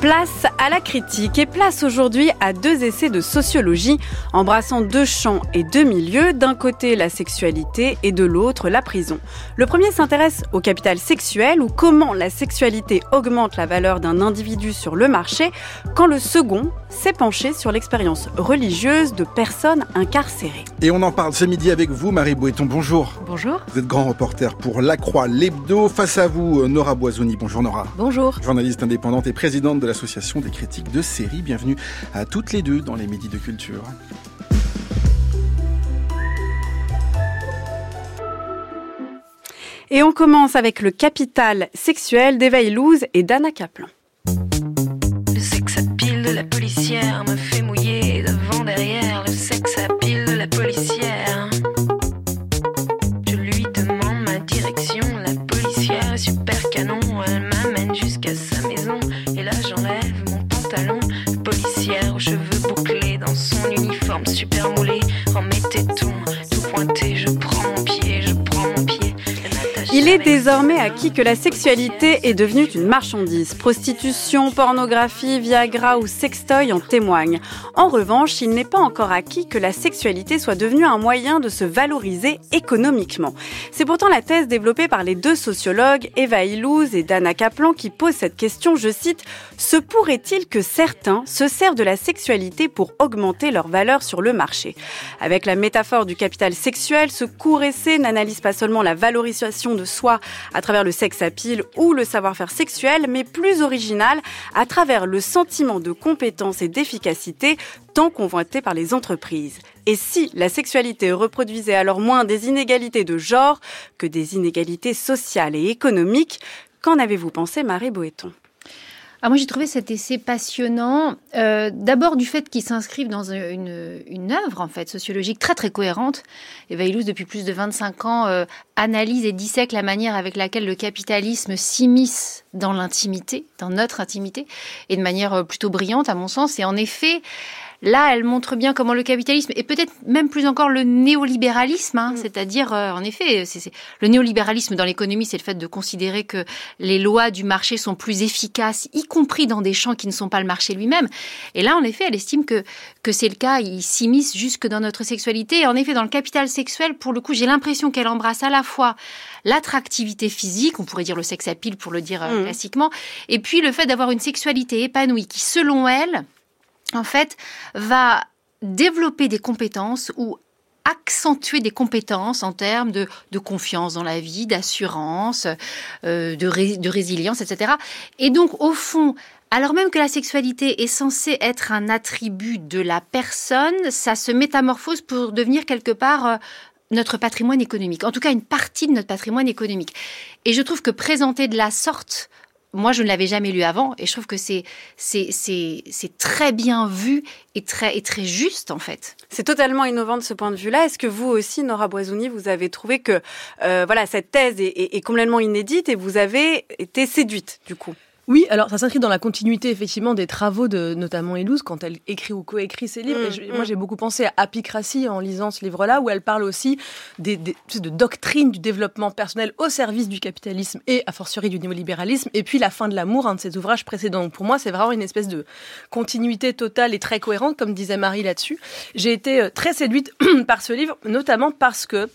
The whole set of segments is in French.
Place à la critique et place aujourd'hui à deux essais de sociologie embrassant deux champs et deux milieux, d'un côté la sexualité et de l'autre la prison. Le premier s'intéresse au capital sexuel ou comment la sexualité augmente la valeur d'un individu sur le marché, quand le second s'est penché sur l'expérience religieuse de personnes incarcérées. Et on en parle ce midi avec vous, Marie Boueton. Bonjour. Bonjour. Vous êtes grand reporter pour La Croix, l'Hebdo. Face à vous, Nora Boisoni. Bonjour Nora. Bonjour. Journaliste indépendante et présidente de l'Association des critiques de séries. Bienvenue à toutes les deux dans les Midis de Culture. Et on commence avec le capital sexuel d'Eva Illouz et d'Anna Kaplan. Le sexe à pile de la policière me fait mouiller Il est désormais acquis que la sexualité est devenue une marchandise. Prostitution, pornographie, Viagra ou sextoy en témoignent. En revanche, il n'est pas encore acquis que la sexualité soit devenue un moyen de se valoriser économiquement. C'est pourtant la thèse développée par les deux sociologues Eva Illouz et Dana Kaplan qui pose cette question, je cite, Se pourrait-il que certains se servent de la sexualité pour augmenter leur valeur sur le marché? Avec la métaphore du capital sexuel, ce court essai n'analyse pas seulement la valorisation de soi à travers le sex appeal ou le savoir-faire sexuel, mais plus original à travers le sentiment de compétence et d'efficacité tant convoité par les entreprises. Et si la sexualité reproduisait alors moins des inégalités de genre que des inégalités sociales et économiques, qu'en avez-vous pensé, Marie Boéton? Ah, moi, j'ai trouvé cet essai passionnant. euh, D'abord du fait qu'il s'inscrive dans une, une œuvre en fait sociologique très très cohérente. Eva Illouz, depuis plus de 25 ans, euh, analyse et dissèque la manière avec laquelle le capitalisme s'immisce dans l'intimité, dans notre intimité, et de manière euh, plutôt brillante à mon sens. Et en effet, Là, elle montre bien comment le capitalisme, et peut-être même plus encore le néolibéralisme, hein, c'est-à-dire, euh, en effet, c'est le néolibéralisme dans l'économie, c'est le fait de considérer que les lois du marché sont plus efficaces, y compris dans des champs qui ne sont pas le marché lui-même. Et là, en effet, elle estime que, que c'est le cas, il s'immisce jusque dans notre sexualité. Et en effet, dans le capital sexuel, pour le coup, j'ai l'impression qu'elle embrasse à la fois l'attractivité physique, on pourrait dire le sex appeal pour le dire euh, Mhm. classiquement, et puis le fait d'avoir une sexualité épanouie qui, selon elle, en fait, va développer des compétences ou accentuer des compétences en termes de, confiance dans la vie, d'assurance, euh, de résilience, etc. Et donc, au fond, alors même que la sexualité est censée être un attribut de la personne, ça se métamorphose pour devenir quelque part euh, notre patrimoine économique, en tout cas une partie de notre patrimoine économique. Et je trouve que présenter de la sorte, moi je ne l'avais jamais lu avant, et je trouve que c'est très bien vu et très juste en fait. C'est totalement innovant de ce point de vue-là. Est-ce que vous aussi, Nora Boisouni, vous avez trouvé que euh, voilà cette thèse est- est complètement inédite et vous avez été séduite du coup? Oui, alors ça s'inscrit dans la continuité effectivement des travaux de notamment Elouse quand elle écrit ou coécrit ses livres. Mm, Et je- mm. moi j'ai beaucoup pensé à Apicratie en lisant ce livre-là où elle parle aussi des, des- de doctrine du développement personnel au service du capitalisme et a fortiori du néolibéralisme. Et puis la fin de l'amour, un de ses ouvrages précédents. Donc, pour moi c'est vraiment une espèce de continuité totale et très cohérente comme disait Marie là-dessus. J'ai été euh, très séduite par ce livre, notamment parce que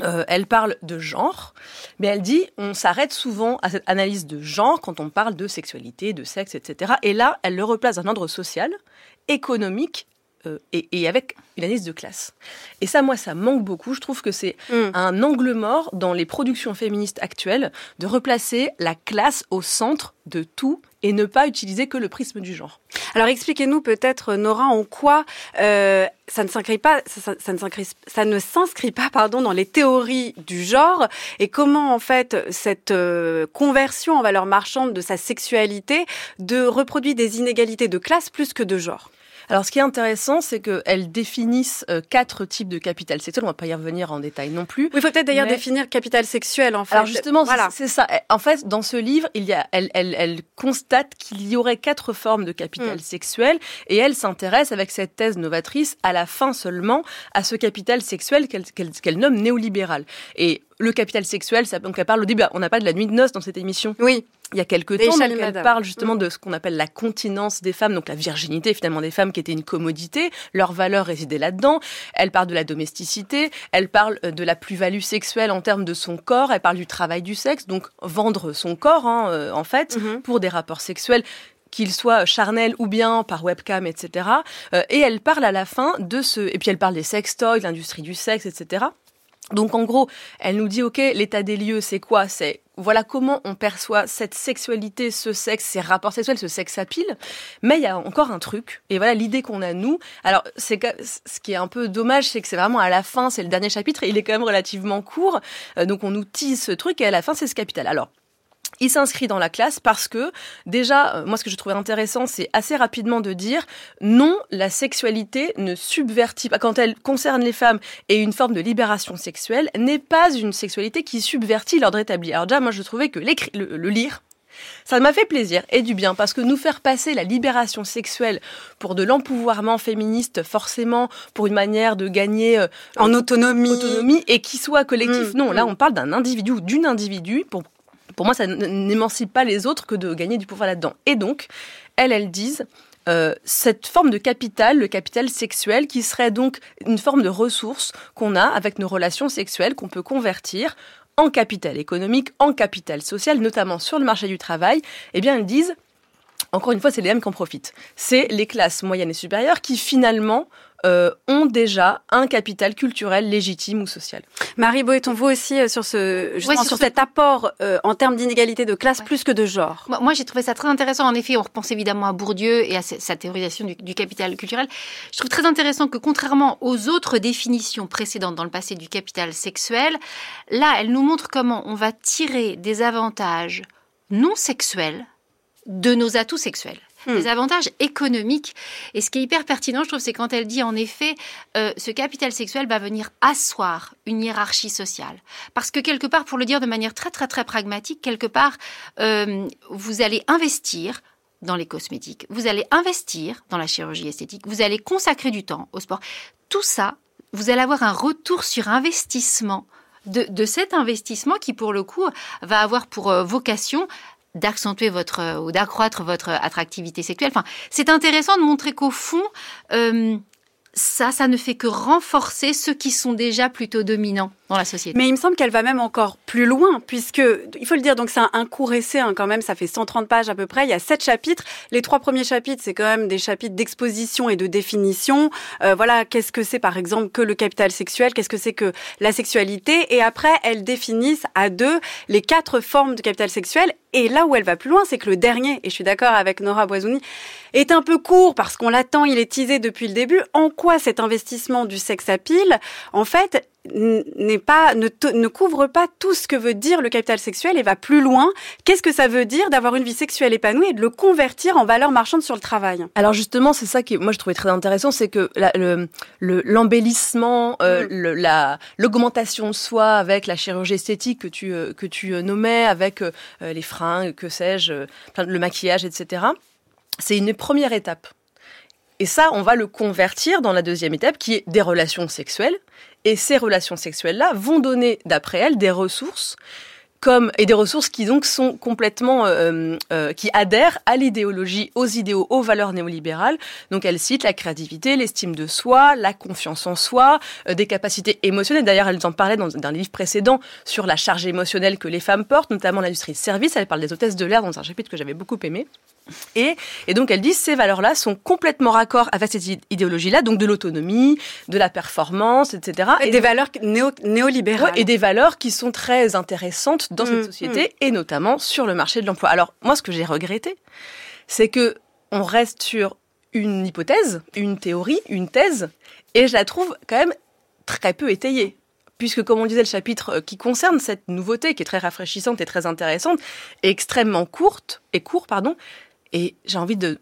euh, elle parle de genre, mais elle dit on s'arrête souvent à cette analyse de genre quand on parle de sexualité, de sexe, etc. Et là, elle le replace dans un ordre social, économique euh, et, et avec une analyse de classe. Et ça, moi, ça manque beaucoup. Je trouve que c'est Mm. un angle mort dans les productions féministes actuelles de replacer la classe au centre de tout et ne pas utiliser que le prisme du genre. Alors expliquez-nous peut-être, Nora, en quoi euh, ça ne s'inscrit pas, ça, ça- ne s'inscrit, ça ne s'inscrit pas, pardon, dans les théories du genre, et comment en fait cette euh, conversion en valeur marchande de sa sexualité de reproduit des inégalités de classe plus que de genre. Alors, ce qui est intéressant, c'est qu'elles définissent euh, quatre types de capital sexuel. On va pas y revenir en détail non plus. Oui, il faut peut-être d'ailleurs Mais- définir capital sexuel, en fait. Alors justement, voilà. c'est ça. En fait, dans ce livre, il y a, elle, elle, elle constate qu'il y aurait quatre formes de capital Mm. sexuel et elle s'intéresse avec cette thèse novatrice à la fin seulement à ce capital sexuel qu'elle nomme néolibéral. Et le capital sexuel, ça, donc elle parle au début, on n'a pas de la nuit de noces dans cette émission Oui, il y a quelques temps, elle parle justement Mm. de ce qu'on appelle la continence des femmes, donc la virginité finalement des femmes qui étaient une commodité, leur valeur résidait là-dedans. Elle parle de la domesticité, elle parle euh, de la plus-value sexuelle en termes de son corps, elle parle du travail du sexe, donc vendre son corps hein, euh, en fait Mhm. pour des rapports sexuels qu'ils soient charnels ou bien par webcam, etc. Euh, et elle parle à la fin de ce... Et puis elle parle des sextoys, l'industrie du sexe, etc. Donc en gros, elle nous dit, OK, l'état des lieux, c'est quoi? C'est voilà comment on perçoit cette sexualité, ce sexe, ces rapports sexuels, ce sexe à pile. Mais il y a encore un truc. Et voilà l'idée qu'on a, nous. Alors, c'est ce qui est un peu dommage, c'est que c'est vraiment à la fin, c'est le dernier chapitre, et il est quand même relativement court. Euh, donc on nous tease ce truc, et à la fin, c'est ce capital. Alors, il s'inscrit dans la classe parce que déjà, euh, moi ce que je trouvais intéressant, c'est assez rapidement de dire non, la sexualité ne subvertit pas, quand elle concerne les femmes et une forme de libération sexuelle, n'est pas une sexualité qui subvertit l'ordre établi. Alors déjà, moi je trouvais que le, le lire, ça m'a fait plaisir et du bien parce que nous faire passer la libération sexuelle pour de l'empouvoirment féministe, forcément pour une manière de gagner euh, en autonomie. autonomie et qui soit collectif. Mm, non, là mm. on parle d'un individu ou d'une individu. Pour, pour moi, ça n'émancipe pas les autres que de gagner du pouvoir là-dedans. Et donc, elles, elles disent euh, cette forme de capital, le capital sexuel, qui serait donc une forme de ressource qu'on a avec nos relations sexuelles, qu'on peut convertir en capital économique, en capital social, notamment sur le marché du travail, eh bien, elles disent, encore une fois, c'est les mêmes qui en profitent. C'est les classes moyennes et supérieures qui, finalement, euh, ont déjà un capital culturel légitime ou social. Marie Boeton, vous aussi, euh, sur, ce, justement, sur sur ce- cet apport euh, en termes d'inégalité de classe Ouais. plus que de genre. Moi, moi, j'ai trouvé ça très intéressant. En effet, on repense évidemment à Bourdieu et à sa- sa théorisation du, du capital culturel. Je trouve très intéressant que, contrairement aux autres définitions précédentes dans le passé du capital sexuel, là, elle nous montre comment on va tirer des avantages non sexuels de nos atouts sexuels. Hmm. Des avantages économiques. Et ce qui est hyper pertinent, je trouve, c'est quand elle dit en effet, euh, ce capital sexuel va venir asseoir une hiérarchie sociale. Parce que quelque part, pour le dire de manière très très très pragmatique, quelque part, euh, vous allez investir dans les cosmétiques, vous allez investir dans la chirurgie esthétique, vous allez consacrer du temps au sport. Tout ça, vous allez avoir un retour sur investissement de, cet investissement qui, pour le coup, va avoir pour euh, vocation d'accentuer votre euh, ou d'accroître votre attractivité sexuelle. Enfin, c'est intéressant de montrer qu'au fond, euh, ça, ça ne fait que renforcer ceux qui sont déjà plutôt dominants Mais il me semble qu'elle va même encore plus loin, puisque, il faut le dire, donc c'est un, court essai hein, quand même, ça fait 130 pages à peu près, il y a sept chapitres. Les trois premiers chapitres, c'est quand même des chapitres d'exposition et de définition. Euh, voilà, qu'est-ce que c'est par exemple que le capital sexuel, qu'est-ce que c'est que la sexualité, et après, elles définissent à deux les quatre formes de capital sexuel. Et là où elle va plus loin, c'est que le dernier, et je suis d'accord avec Nora Boisouni, est un peu court parce qu'on l'attend, il est teasé depuis le début. En quoi cet investissement du sex appeal, en fait, n'est pas ne, couvre pas tout ce que veut dire le capital sexuel et va plus loin. Qu'est-ce que ça veut dire d'avoir une vie sexuelle épanouie et de le convertir en valeur marchande sur le travail? Alors justement, c'est ça qui, moi, je trouvais très intéressant, c'est que la- le- le- l'embellissement, euh, Mm. la l'augmentation de soi avec la chirurgie esthétique que tu euh, que tu euh, nommais, avec euh, les fringues, que sais-je, le maquillage, etc. C'est une première étape. Et ça, on va le convertir dans la deuxième étape, qui est des relations sexuelles. Et ces relations sexuelles-là vont donner, d'après elle, des ressources comme et des ressources qui donc sont complètement euh, euh, qui adhèrent à l'idéologie, aux idéaux, aux valeurs néolibérales. Donc elle cite la créativité, l'estime de soi, la confiance en soi, euh, des capacités émotionnelles. D'ailleurs, elle en parlait dans, dans un livre précédent sur la charge émotionnelle que les femmes portent, notamment l'industrie de service. Elle parle des hôtesses de l'air dans un chapitre que j'avais beaucoup aimé. Et, et donc elle dit ces valeurs-là sont complètement raccord avec cette id- idéologie-là, donc de l'autonomie, de la performance, etc. Et des valeurs néo, néolibérales. Ouais, et des valeurs qui sont très intéressantes dans Mm, cette société et notamment sur le marché de l'emploi. Alors moi, ce que j'ai regretté, c'est que on reste sur une hypothèse, une théorie, une thèse, et je la trouve quand même très peu étayée. Puisque, comme on disait, le chapitre euh, qui concerne cette nouveauté, qui est très rafraîchissante et très intéressante, est extrêmement courte, et court, pardon, et j'ai envie de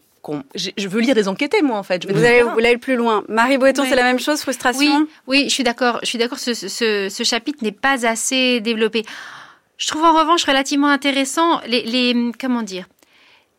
je veux lire des enquêtés, moi, en fait. vous, allez, vous aller plus loin. Marie Boeton, c'est la même chose, frustration? Oui, oui je suis d'accord. Je suis d'accord, ce, ce, chapitre n'est pas assez développé. Je trouve en revanche relativement intéressant les, comment dire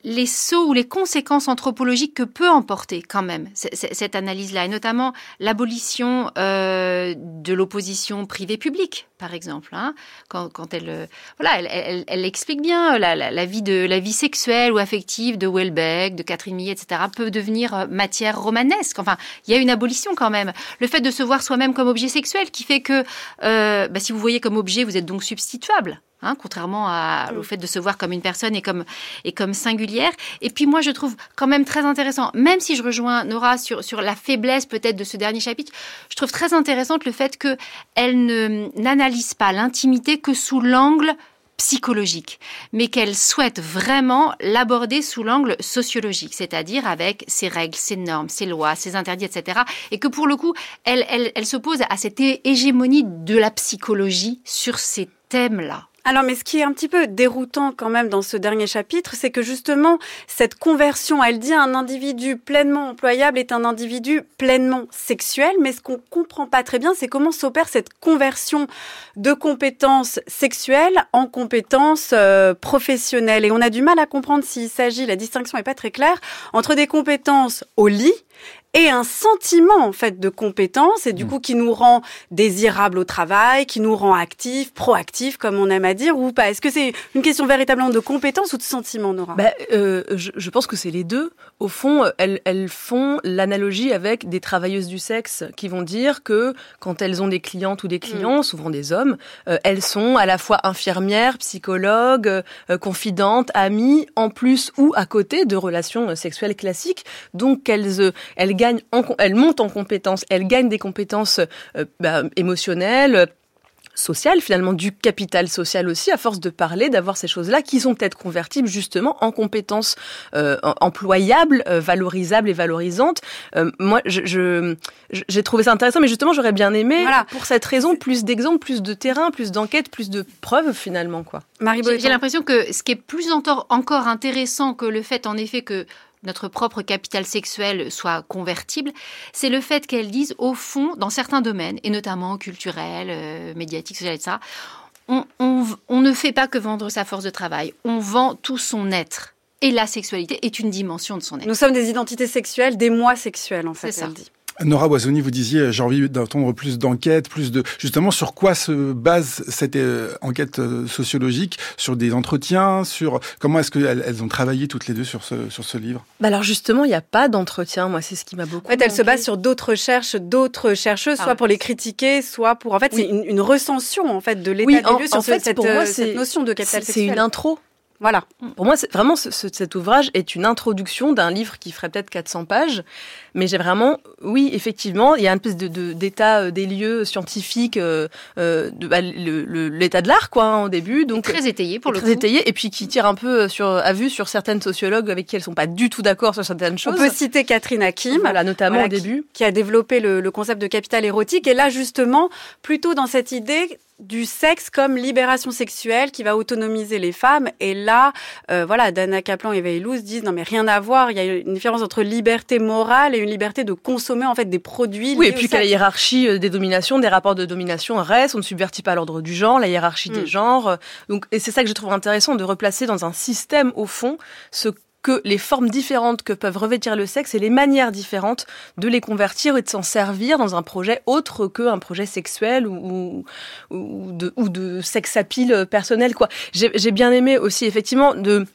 les sauts ou les conséquences anthropologiques que peut emporter quand même cette analyse-là, et notamment l'abolition euh, de l'opposition privée-publique, par exemple, hein, quand, elle, euh, voilà, elle, explique bien la, la, vie de la vie sexuelle ou affective de Welbeck, de Catherine Millet, etc., peut devenir euh, matière romanesque. Enfin, il y a une abolition quand même. Le fait de se voir soi-même comme objet sexuel, qui fait que euh, bah, si vous voyez comme objet, vous êtes donc substituable. Hein, contrairement à, au mm. fait de se voir comme une personne et comme, et comme singulière. Et puis moi, je trouve quand même très intéressant, même si je rejoins Nora sur, sur la faiblesse peut-être de ce dernier chapitre, je trouve très intéressant le fait qu'elle n'analyse pas l'intimité que sous l'angle psychologique, mais qu'elle souhaite vraiment l'aborder sous l'angle sociologique, c'est-à-dire avec ses règles, ses normes, ses lois, ses interdits, etc. Et que pour le coup, elle, elle, elle s'oppose à cette hégémonie de la psychologie sur ces thèmes-là. Alors, mais ce qui est un petit peu déroutant quand même dans ce dernier chapitre, c'est que justement, cette conversion, elle dit un individu pleinement employable est un individu pleinement sexuel, mais ce qu'on comprend pas très bien, c'est comment s'opère cette conversion de compétences sexuelles en compétences euh, professionnelles. Et on a du mal à comprendre s'il s'agit, la distinction est pas très claire, entre des compétences au lit et un sentiment en fait de compétence et du mm. coup qui nous rend désirable au travail, qui nous rend actifs, proactifs comme on aime à dire ou pas. Est-ce que c'est une question véritablement de compétence ou de sentiment, Nora? Bah, euh, je, je, pense que c'est les deux. Au fond, elles, elles font l'analogie avec des travailleuses du sexe qui vont dire que quand elles ont des clientes ou des clients, mm. souvent des hommes, euh, elles sont à la fois infirmières, psychologues, euh, confidentes, amies, en plus ou à côté de relations sexuelles classiques. Donc elles, elles elle monte en compétences, elle gagne des compétences euh, bah, émotionnelles, sociales, finalement du capital social aussi, à force de parler, d'avoir ces choses-là qui sont peut-être convertibles justement en compétences euh, employables, euh, valorisables et valorisantes. moi, je, j'ai trouvé ça intéressant, mais justement, j'aurais bien aimé, pour cette raison, plus d'exemples, plus de terrain, plus d'enquêtes, plus de preuves finalement. quoi. J'ai l'impression que ce qui est plus encore intéressant que le fait, en effet, que notre propre capital sexuel soit convertible, c'est le fait qu'elles disent, au fond, dans certains domaines, et notamment culturels, euh, médiatiques, social, etc., on, on ne fait pas que vendre sa force de travail, on vend tout son être. Et la sexualité est une dimension de son être. Nous sommes des identités sexuelles, des moi sexuels, en fait, elle dit. Nora Boisoni, vous disiez, j'ai envie d'entendre plus d'enquêtes, plus de justement sur quoi se base cette euh, enquête euh, sociologique, sur des entretiens, sur comment est-ce qu'elles elles ont travaillé toutes les deux sur ce sur ce livre? Bah alors justement, il n'y a pas d'entretien. Moi, c'est ce qui m'a beaucoup. En fait, elle se base sur d'autres recherches, d'autres chercheuses, soit pour les critiquer, soit pour en fait, c'est une, recension en fait de l'état des lieux sur cette, pour moi, euh, cette notion de capital C'est une intro. Voilà. Pour moi, vraiment, cet ouvrage est une introduction d'un livre qui ferait peut-être 400 pages. Mais j'ai vraiment, oui, effectivement, il y a un peu de, d'état euh, des lieux scientifiques, euh, euh, de, bah, l'état de l'art, quoi, hein, au début. Donc très étayé pour le très étayé, et puis qui tire un peu sur, à vue sur certaines sociologues avec qui elles sont pas du tout d'accord sur certaines choses. On peut citer Catherine Hakim, voilà, notamment au début, qui, a développé le, le concept de capital érotique. Et là, justement, plutôt dans cette idée du sexe comme libération sexuelle qui va autonomiser les femmes. Et là, euh, voilà, Dana Kaplan et Veilous disent non mais rien à voir. Il y a une différence entre liberté morale et une liberté de consommer en fait des produits. Oui, et puis que la hiérarchie euh, des dominations, des rapports de domination reste. On ne subvertit pas l'ordre du genre, la hiérarchie des mm. genres. Donc, et c'est ça que je trouve intéressant de replacer dans un système au fond ce que les formes différentes que peuvent revêtir le sexe et les manières différentes de les convertir et de s'en servir dans un projet autre qu'un projet sexuel ou, ou, de, ou de sex appeal personnel. quoi. J'ai bien aimé aussi effectivement de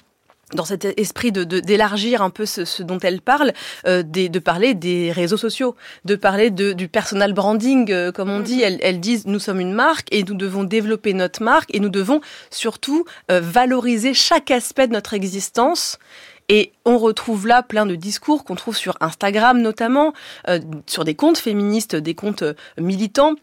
dans cet esprit de d'élargir un peu ce, dont elle parle, euh, de parler des réseaux sociaux, de parler de, du personal branding, euh, comme on dit. Elles, elles, disent nous sommes une marque et nous devons développer notre marque et nous devons surtout euh, valoriser chaque aspect de notre existence et on retrouve là plein de discours qu'on trouve sur Instagram notamment, euh, sur des comptes féministes, des comptes euh, militants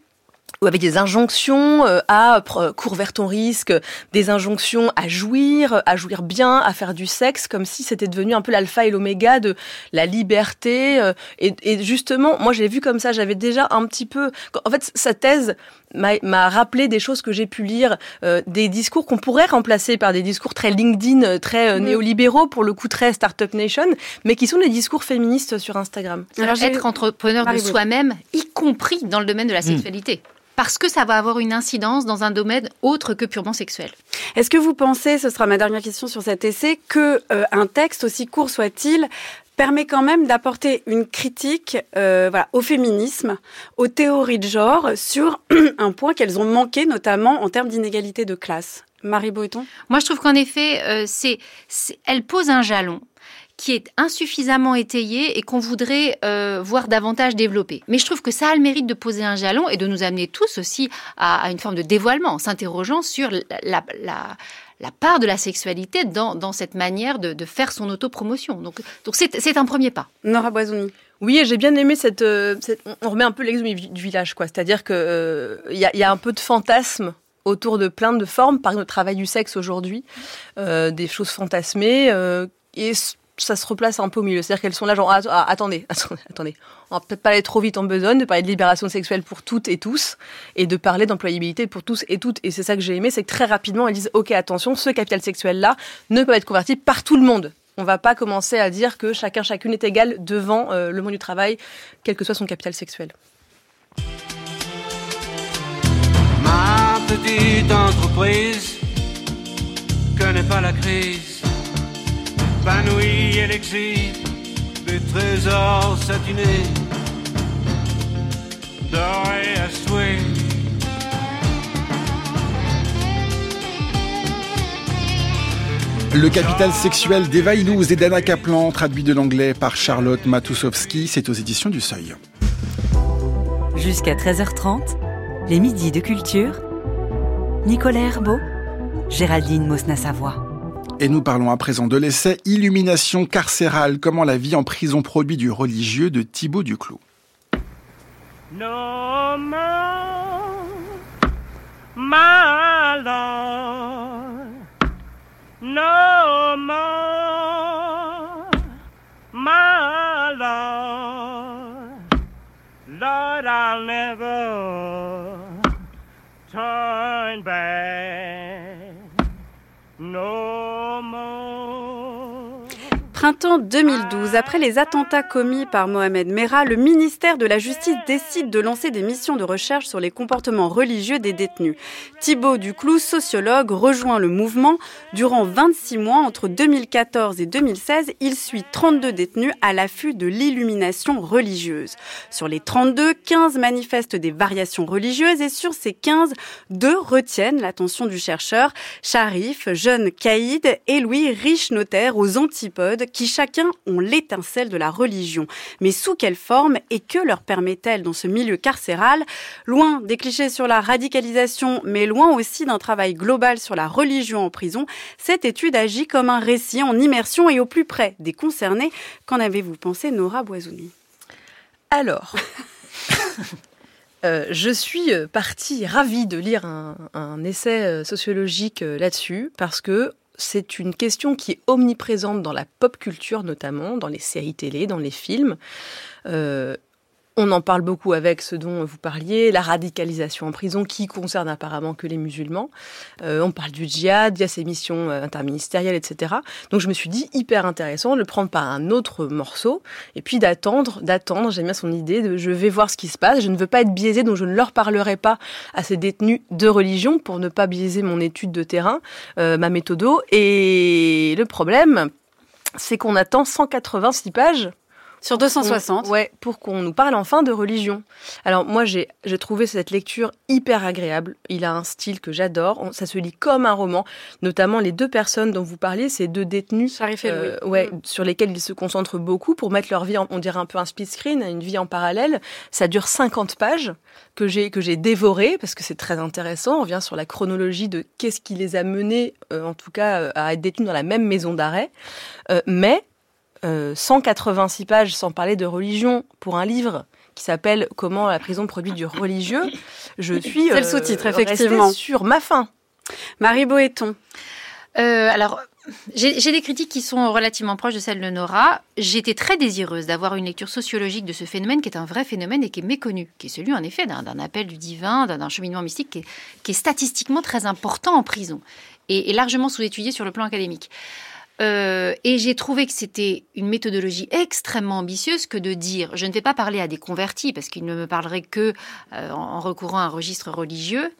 ou avec des injonctions euh, à cours vers ton risque, des injonctions à jouir, à jouir bien, à faire du sexe, comme si c'était devenu un peu l'alpha et l'oméga de la liberté. Et, et, justement, moi, j'ai vu comme ça, j'avais déjà un petit peu... En fait, sa thèse m'a rappelé des choses que j'ai pu lire, euh, des discours qu'on pourrait remplacer par des discours très LinkedIn, très mm. néolibéraux, pour le coup très Startup Nation, mais qui sont des discours féministes sur Instagram. Alors, être entrepreneur de soi-même, y compris dans le domaine de la mm. sexualité parce que ça va avoir une incidence dans un domaine autre que purement sexuel. Est-ce que vous pensez, ce sera ma dernière question sur cet essai, que euh, un texte aussi court soit-il permet quand même d'apporter une critique euh, voilà, au féminisme, aux théories de genre, sur un point qu'elles ont manqué, notamment en termes d'inégalité de classe. Marie Boeton Moi, je trouve qu'en effet, euh, c'est, elle pose un jalon qui est insuffisamment étayé et qu'on voudrait euh, voir davantage développé. Mais je trouve que ça a le mérite de poser un jalon et de nous amener tous aussi à, une forme de dévoilement, en s'interrogeant sur la, la, part de la sexualité dans, dans cette manière de, de, faire son autopromotion. Donc, donc c'est un premier pas. Nora Boisouni. Oui, j'ai bien aimé cette, euh, cette, On remet un peu l'exemple du village, quoi. C'est-à-dire qu'il euh, y, a, y a un peu de fantasme autour de plein de formes, par exemple le travail du sexe aujourd'hui, euh, des choses fantasmées. Euh, et ça se replace un peu au milieu. C'est-à-dire qu'elles sont là, genre, ah, ah, attendez, attendez, attendez. On va peut-être pas aller trop vite en besogne, de parler de libération sexuelle pour toutes et tous, et de parler d'employabilité pour tous et toutes. Et c'est ça que j'ai aimé, c'est que très rapidement, elles disent, OK, attention, ce capital sexuel-là ne peut être converti par tout le monde. On va pas commencer à dire que chacun, chacune est égal devant euh, le monde du travail, quel que soit son capital sexuel. Ma petite entreprise pas la crise épanouie elle des trésors satinés, dorés à souhait. Le capital sexuel d'Eva Illouz et d'Anna Kaplan, traduit de l'anglais par Charlotte Matusowski, c'est aux éditions du Seuil. Jusqu'à 13h30, les midis de culture. Nicolas Herbeau, Géraldine Mosna-Savoie. Et nous parlons à présent de l'essai Illumination carcérale, comment la vie en prison produit du religieux de Thibaut Duclos. Lord, I'll never Printemps 2012, après les attentats commis par Mohamed Merah, le ministère de la Justice décide de lancer des missions de recherche sur les comportements religieux des détenus. Thibaut Duclou, sociologue, rejoint le mouvement. Durant 26 mois, entre 2014 et 2016, il suit 32 détenus à l'affût de l'illumination religieuse. Sur les 32, 15 manifestent des variations religieuses et sur ces 15, deux retiennent l'attention du chercheur, Sharif, jeune caïd, et Louis, riche notaire aux antipodes, qui chacun ont l'étincelle de la religion. Mais sous quelle forme et que leur permet-elle dans ce milieu carcéral? Loin des clichés sur la radicalisation, mais loin aussi d'un travail global sur la religion en prison, cette étude agit comme un récit en immersion et au plus près des concernés. Qu'en avez-vous pensé, Nora Boisouni? Alors. Euh, je suis partie ravie de lire un, essai euh, sociologique euh, là-dessus parce que c'est une question qui est omniprésente dans la pop culture notamment, dans les séries télé, dans les films. Euh, on en parle beaucoup avec ce dont vous parliez, la radicalisation en prison qui concerne apparemment que les musulmans. Euh, on parle du djihad, il y a ces missions euh, interministérielles, etc. Donc je me suis dit hyper intéressant de le prendre par un autre morceau et puis d'attendre, d'attendre. J'aime bien son idée de je vais voir ce qui se passe. Je ne veux pas être biaisé, donc je ne leur parlerai pas à ces détenus de religion pour ne pas biaiser mon étude de terrain, euh, ma méthodo. Et le problème, c'est qu'on attend 186 pages sur 260 Ouais, pour qu'on nous parle enfin de religion. Alors moi, j'ai trouvé cette lecture hyper agréable. Il a un style que j'adore. Ça se lit comme un roman. Notamment les deux personnes dont vous parliez, ces deux détenus, euh, ouais, mm. sur lesquels il se concentre beaucoup pour mettre leur vie, on dirait un peu un speed screen, une vie en parallèle. Ça dure 50 pages que j'ai que j'ai dévoré parce que c'est très intéressant. On revient sur la chronologie de qu'est-ce qui les a menés, euh, en tout cas, euh, à être détenus dans la même maison d'arrêt. mais 186 euh, pages sans parler de religion pour un livre qui s'appelle Comment la prison produit du religieux. Je suis C'est le sous-titre, effectivement. sur ma faim. Marie Boéton. Euh, alors, j'ai des critiques qui sont relativement proches de celles de Nora. J'étais très désireuse d'avoir une lecture sociologique de ce phénomène qui est un vrai phénomène et qui est méconnu, qui est celui en effet d'un appel du divin, d'un d'un cheminement mystique qui est, qui est statistiquement très important en prison et, et largement sous-étudié sur le plan académique. Euh, et j'ai trouvé que c'était une méthodologie extrêmement ambitieuse que de dire je ne vais pas parler à des convertis parce qu'ils ne me parleraient que euh, en recourant à un registre religieux.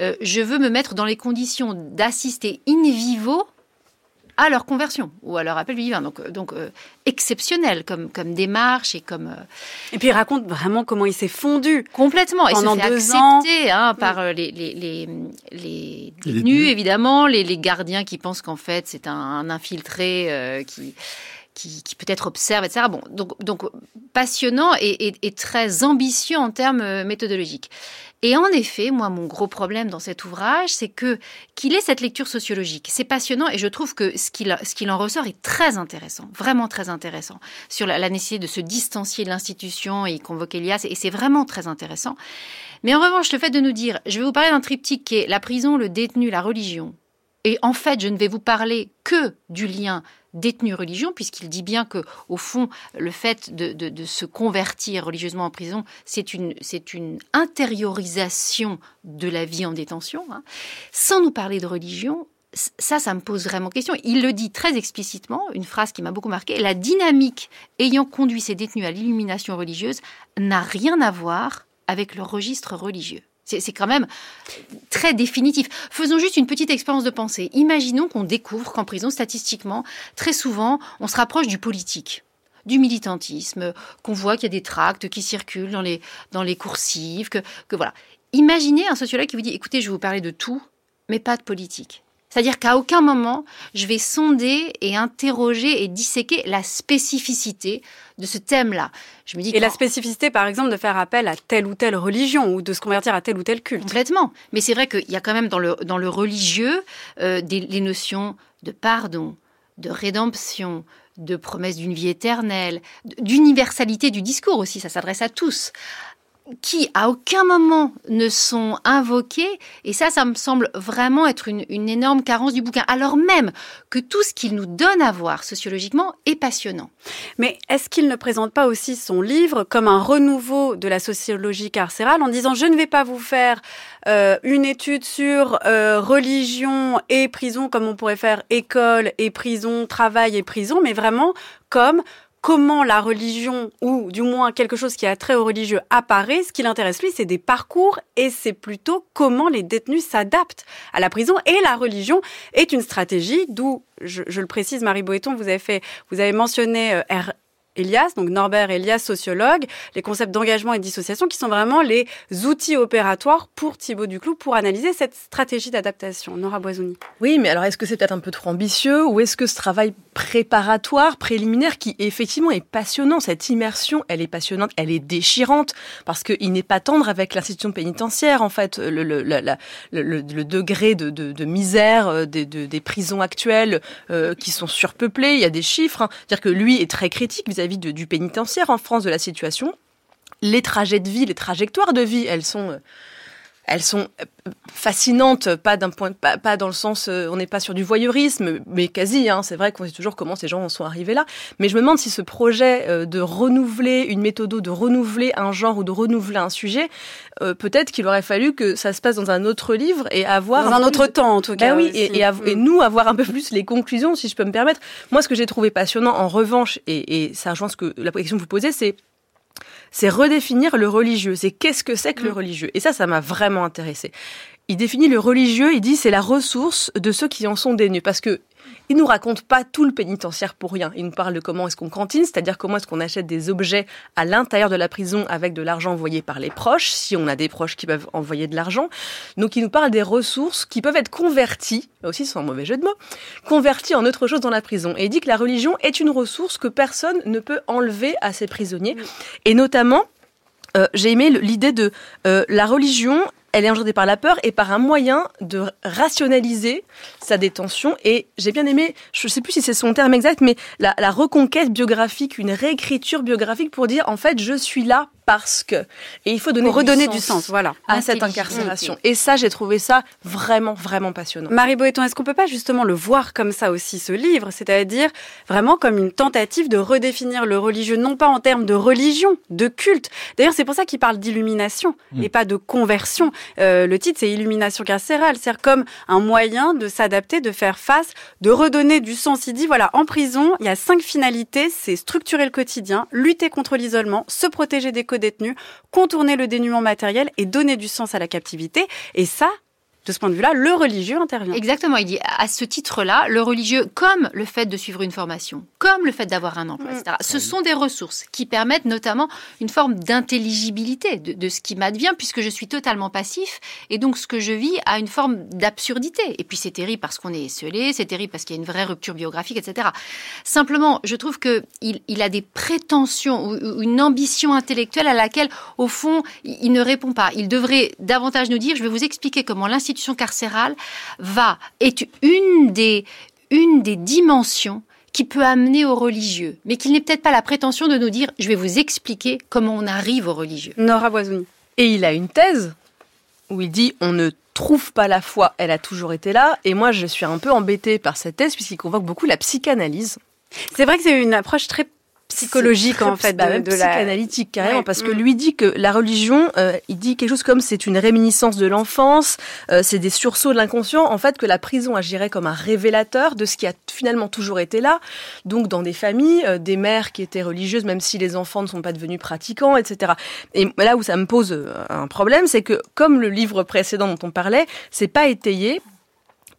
Euh, je veux me mettre dans les conditions d'assister in vivo à leur conversion ou à leur appel du divin. Donc, euh, donc euh, exceptionnel comme, comme démarche et comme euh, Et puis il raconte vraiment comment il s'est fondu. complètement. Et Pendant se fait deux ans. hein, par les, les, les, les détenus, évidemment, les, les gardiens qui pensent qu'en fait c'est un, un infiltré euh, qui, qui, qui peut-être observe, etc. Bon, donc, donc passionnant et, et- et très ambitieux en termes méthodologiques. Et en effet, moi, mon gros problème dans cet ouvrage, c'est que qu'il ait cette lecture sociologique. C'est passionnant et je trouve que ce qu'il en ressort est très intéressant, vraiment très intéressant, sur la, nécessité de se distancier de l'institution et il convoque Elias, et c'est vraiment très intéressant. Mais en revanche, le fait de nous dire, je vais vous parler d'un triptyque qui est la prison, le détenu, la religion, et en fait, je ne vais vous parler que du lien détenu-religion, puisqu'il dit bien que, au fond, le fait de, se convertir religieusement en prison, c'est une, une intériorisation de la vie en détention. hein. Sans nous parler de religion, ça, ça me pose vraiment question. Il le dit très explicitement, une phrase qui m'a beaucoup marqué, la dynamique ayant conduit ces détenus à l'illumination religieuse n'a rien à voir avec le registre religieux. C'est quand même très définitif. Faisons juste une petite expérience de pensée. Imaginons qu'on découvre qu'en prison, statistiquement, très souvent, on se rapproche du politique du militantisme, qu'on voit qu'il y a des tracts qui circulent dans les, dans les coursives, que, que voilà. Imaginez un sociologue qui vous dit, écoutez, je vais vous parler de tout, mais pas de politique. C'est-à-dire qu'à aucun moment, je vais sonder et interroger et disséquer la spécificité de ce thème-là. Je me dis Et la spécificité, par exemple, de faire appel à telle ou telle religion ou de se convertir à tel ou tel culte. Complètement. Mais c'est vrai qu'il y a quand même dans le, dans le religieux euh, des, les notions de pardon, de rédemption, de promesse d'une vie éternelle, d'universalité du discours aussi, ça s'adresse à tous, qui à aucun moment ne sont invoqués. Et ça, ça me semble vraiment être une, une énorme carence du bouquin, alors même que tout ce qu'il nous donne à voir sociologiquement est passionnant. Mais est-ce qu'il ne présente pas aussi son livre comme un renouveau de la sociologie carcérale en disant je ne vais pas vous faire euh, une étude sur euh, religion et prison comme on pourrait faire école et prison, travail et prison, mais vraiment comme comment la religion, ou du moins quelque chose qui a trait au religieux, apparaît. Ce qui l'intéresse, lui, c'est des parcours et c'est plutôt comment les détenus s'adaptent à la prison. Et la religion est une stratégie, d'où, je, je le précise, Marie Boéton, vous avez fait, vous avez mentionné euh. Elias, donc Norbert Elias, sociologue, les concepts d'engagement et de dissociation qui sont vraiment les outils opératoires pour Thibaut Duclou pour analyser cette stratégie d'adaptation. Nora Boisouni. Oui, mais alors est-ce que c'est peut-être un peu trop ambitieux ou est-ce que ce travail préparatoire, préliminaire, qui effectivement est passionnant, cette immersion, elle est passionnante, elle est déchirante, parce qu'il n'est pas tendre avec l'institution pénitentiaire, en fait, le, le, le, le- degré de, de, misère euh, des, de- des prisons actuelles euh, qui sont surpeuplées, il y a des chiffres, hein. dire que lui est très critique vis-à-vis de- du pénitentiaire en France, de la situation. Les trajets de vie, les trajectoires de vie, elles sont... elles sont euh, fascinantes, pas d'un point, pas, pas dans le sens, euh, on n'est pas sur du voyeurisme, mais quasi. Hein, c'est vrai qu'on sait toujours comment ces gens en sont arrivés là. Mais je me demande si ce projet euh, de renouveler une méthode, de renouveler un genre ou de renouveler un sujet, euh, peut-être qu'il aurait fallu que ça se passe dans un autre livre et avoir Dans un autre temps, en tout cas. bah oui, aussi. et, et, av- et Mm. nous avoir un peu plus les conclusions, si je peux me permettre. Moi, ce que j'ai trouvé passionnant, en revanche, et, et ça rejoint ce que la question que vous posez, c'est c'est redéfinir le religieux. C'est qu'est-ce que c'est que le Mm. religieux Et ça, ça m'a vraiment intéressé. Il définit le religieux, il dit c'est la ressource de ceux qui en sont dénus. Parce que il nous raconte pas tout le pénitentiaire pour rien. Il nous parle de comment est-ce qu'on cantine, c'est-à-dire comment est-ce qu'on achète des objets à l'intérieur de la prison avec de l'argent envoyé par les proches, si on a des proches qui peuvent envoyer de l'argent. Donc il nous parle des ressources qui peuvent être converties, là aussi sans mauvais jeu de mots, converties en autre chose dans la prison. Et il dit que la religion est une ressource que personne ne peut enlever à ses prisonniers. Et notamment, euh, j'ai aimé l'idée de euh, la religion, elle est engendrée par la peur et par un moyen de rationaliser sa détention. Et j'ai bien aimé, je ne sais plus si c'est son terme exact, mais la, reconquête biographique, une réécriture biographique pour dire en fait je suis là parce que. Et il faut donner Pour redonner du sens, voilà. à cette incarcération. Et ça, j'ai trouvé ça vraiment, vraiment passionnant. Marie Boéton, est-ce qu'on peut pas justement le voir comme ça aussi, ce livre, c'est-à-dire vraiment comme une tentative de redéfinir le religieux, non pas en termes de religion, de culte. D'ailleurs, c'est pour ça qu'il parle d'illumination Mm. et pas de conversion. Euh, le titre, c'est Illumination carcérale, c'est comme un moyen de s'adapter, de faire face, de redonner du sens. Il dit, voilà, en prison, il y a cinq finalités, c'est structurer le quotidien, lutter contre l'isolement, se protéger des co-détenus, contourner le dénuement matériel et donner du sens à la captivité. Et ça, de ce point de vue-là, le religieux intervient. Exactement, il dit à ce titre-là, le religieux, comme le fait de suivre une formation, comme le fait d'avoir un emploi, etc., ce sont des ressources qui permettent notamment une forme d'intelligibilité de, de ce qui m'advient, puisque je suis totalement passif, et donc ce que je vis a une forme d'absurdité. Et puis c'est terrible parce qu'on est esselé, c'est terrible parce qu'il y a une vraie rupture biographique, etc. Simplement, je trouve que il, a des prétentions ou, une ambition intellectuelle à laquelle, au fond, il, ne répond pas. Il devrait davantage nous dire, je vais vous expliquer comment l'institution carcérale va, est une des, une des dimensions qui peut amener au religieux, mais qu'il n'est peut-être pas la prétention de nous dire, je vais vous expliquer comment on arrive au religieux. Nora Boisouni. Et il a une thèse où il dit on ne trouve pas la foi, elle a toujours été là. Et moi, je suis un peu embêtée par cette thèse puisqu'il convoque beaucoup la psychanalyse. C'est vrai que c'est une approche très psychologique en très- fait bah, de, de la psychanalytique carrément Ouais. parce que Mm. lui dit que la religion euh, il dit quelque chose comme c'est une réminiscence de l'enfance euh, c'est des sursauts de l'inconscient en fait que la prison agirait comme un révélateur de ce qui a finalement toujours été là donc dans des familles euh, des mères qui étaient religieuses même si les enfants ne sont pas devenus pratiquants etc et là où ça me pose euh, un problème c'est que comme le livre précédent dont on parlait c'est pas étayé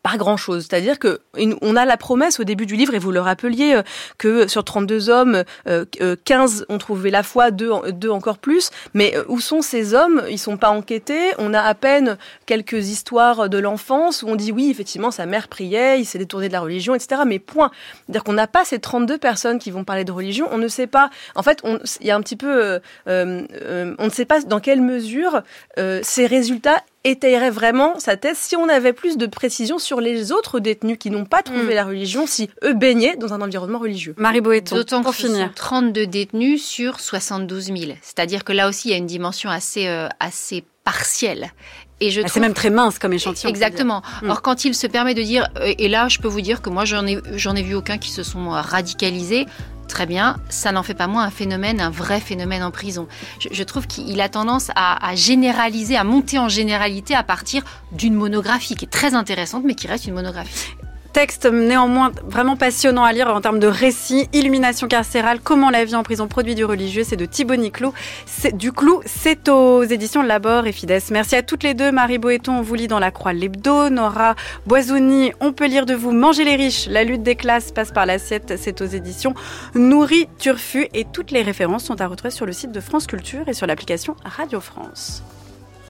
par grand chose. C'est-à-dire que on a la promesse au début du livre, et vous le rappeliez, euh, que sur 32 hommes, euh, euh, 15 ont trouvé la foi, deux, en- deux encore plus. Mais euh, où sont ces hommes? Ils sont pas enquêtés. On a à peine quelques histoires de l'enfance où on dit oui, effectivement, sa mère priait, il s'est détourné de la religion, etc. Mais point. C'est-à-dire qu'on n'a pas ces 32 personnes qui vont parler de religion. On ne sait pas. En fait, il y a un petit peu. euh, euh, euh, on ne sait pas dans quelle mesure euh, ces résultats étayerait vraiment sa thèse si on avait plus de précision sur les autres détenus qui n'ont pas trouvé Mm. la religion, si eux baignaient dans un environnement religieux. Marie Boéton. D'autant pour que ce sont finir. 32 détenus sur 72 000. C'est-à-dire que là aussi, il y a une dimension assez, euh, assez partielle. Et je Ah, C'est même très mince comme échantillon. Exactement. Mm. Or, quand il se permet de dire, et là, je peux vous dire que moi, j'en ai, j'en ai vu aucun qui se sont euh, radicalisés. Très bien, ça n'en fait pas moins un phénomène, un vrai phénomène en prison. Je, trouve qu'il a tendance à généraliser, à monter en généralité à partir d'une monographie qui est très intéressante, mais qui reste une monographie. Texte néanmoins vraiment passionnant à lire en termes de récit, illumination carcérale, comment la vie en prison produit du religieux, c'est de Thibaut Niclot. C'est du clou, c'est aux éditions Labor et Fides. Merci à toutes les deux. Marie Boéton, on vous lit dans la Croix l'Hebdo. Nora Boisouni, on peut lire de vous Manger les riches, la lutte des classes passe par l'assiette, c'est aux éditions Nourri Turfu. Et toutes les références sont à retrouver sur le site de France Culture et sur l'application Radio France.